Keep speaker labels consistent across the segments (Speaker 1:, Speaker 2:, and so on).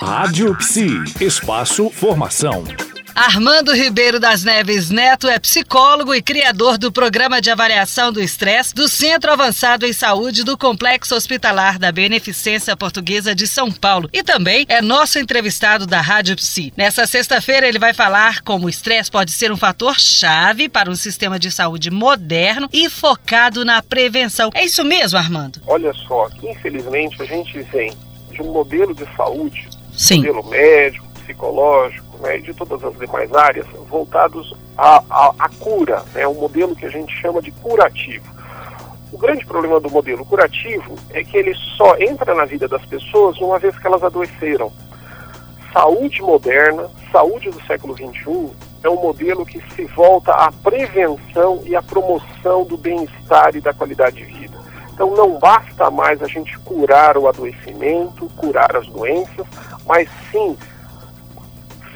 Speaker 1: Rádio Psi, espaço formação.
Speaker 2: Armando Ribeiro das Neves Neto é psicólogo e criador do programa de avaliação do estresse do Centro Avançado em Saúde do Complexo Hospitalar da Beneficência Portuguesa de São Paulo e também é nosso entrevistado da Rádio Psi. Nessa sexta-feira ele vai falar como o estresse pode ser um fator chave para um sistema de saúde moderno e focado na prevenção. É isso mesmo, Armando?
Speaker 3: Olha só, infelizmente a gente vem de um modelo de saúde,
Speaker 2: Sim.
Speaker 3: modelo médico, psicológico, né, e de todas as demais áreas voltados à, à, à cura, né, um modelo que a gente chama de curativo. O grande problema do modelo curativo é que ele só entra na vida das pessoas uma vez que elas adoeceram. Saúde moderna, saúde do século XXI, é um modelo que se volta à prevenção e à promoção do bem-estar e da qualidade de vida. Então não basta mais a gente curar o adoecimento, curar as doenças, mas sim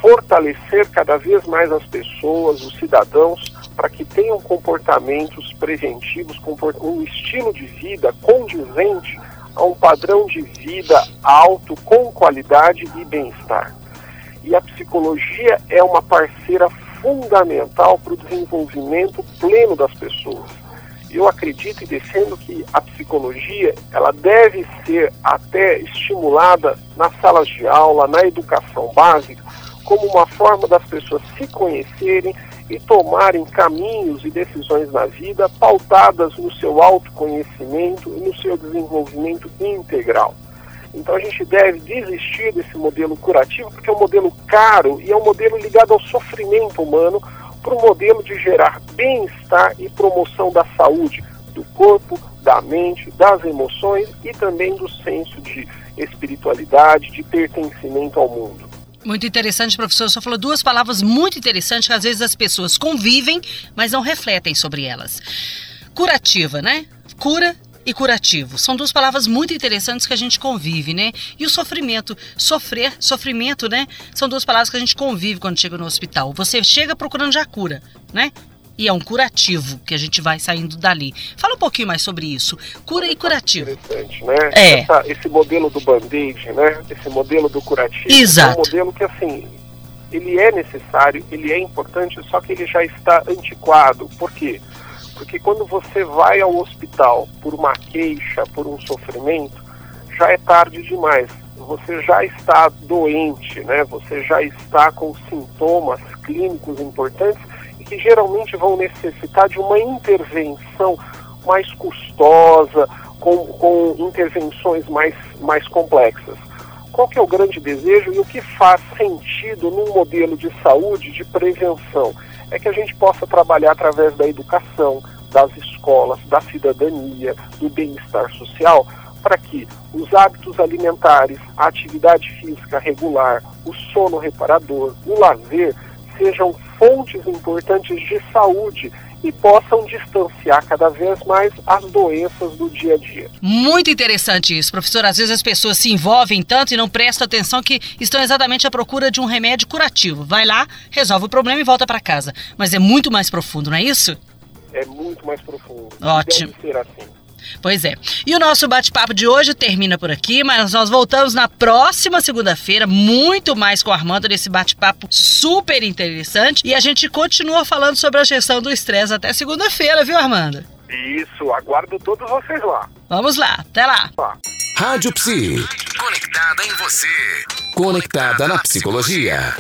Speaker 3: fortalecer cada vez mais as pessoas, os cidadãos, para que tenham comportamentos preventivos, um estilo de vida condizente a um padrão de vida alto, com qualidade e bem-estar. E a psicologia é uma parceira fundamental para o desenvolvimento pleno das pessoas. Eu acredito e defendo que a psicologia ela deve ser até estimulada nas salas de aula, na educação básica, como uma forma das pessoas se conhecerem e tomarem caminhos e decisões na vida pautadas no seu autoconhecimento e no seu desenvolvimento integral. Então a gente deve desistir desse modelo curativo, porque é um modelo caro e é um modelo ligado ao sofrimento humano, para um modelo de gerar bem-estar e promoção da saúde, do corpo, da mente, das emoções e também do senso de espiritualidade, de pertencimento ao mundo.
Speaker 2: Muito interessante, professor. Só falou duas palavras muito interessantes que às vezes as pessoas convivem, mas não refletem sobre elas. Curativa, né? Cura e curativo. São duas palavras muito interessantes que a gente convive, né? E o sofrimento, sofrer, sofrimento, né? São duas palavras que a gente convive quando chega no hospital. Você chega procurando já cura, né? e é um curativo que a gente vai saindo dali. Fala um pouquinho mais sobre isso. Cura e curativo.
Speaker 3: Interessante, né?
Speaker 2: É.
Speaker 3: Essa, esse modelo do band-aid, né? Esse modelo do curativo.
Speaker 2: Exato.
Speaker 3: É um modelo que, assim, ele é necessário, ele é importante, só que ele já está antiquado. Por quê? Porque quando você vai ao hospital por uma queixa, por um sofrimento, já é tarde demais. Você já está doente, né? Você já está com sintomas clínicos importantes que geralmente vão necessitar de uma intervenção mais custosa, com, com intervenções mais, mais complexas. Qual que é o grande desejo e o que faz sentido num modelo de saúde de prevenção? É que a gente possa trabalhar através da educação, das escolas, da cidadania, do bem-estar social, para que os hábitos alimentares, a atividade física regular, o sono reparador, o lazer sejam fontes importantes de saúde e possam distanciar cada vez mais as doenças do dia a dia.
Speaker 2: Muito interessante isso, professor. Às vezes as pessoas se envolvem tanto e não prestam atenção que estão exatamente à procura de um remédio curativo. Vai lá, resolve o problema e volta para casa. Mas é muito mais profundo, não é isso?
Speaker 3: É muito mais profundo.
Speaker 2: Ótimo.
Speaker 3: Deve ser assim.
Speaker 2: Pois é. E o nosso bate-papo de hoje termina por aqui, mas nós voltamos na próxima segunda-feira, muito mais com o Armando nesse bate-papo super interessante. E a gente continua falando sobre a gestão do estresse até segunda-feira, viu, Armando?
Speaker 3: Isso, aguardo todos vocês lá.
Speaker 2: Vamos lá, até lá.
Speaker 3: Tá.
Speaker 1: Rádio Psi. Conectada em você. Conectada na psicologia.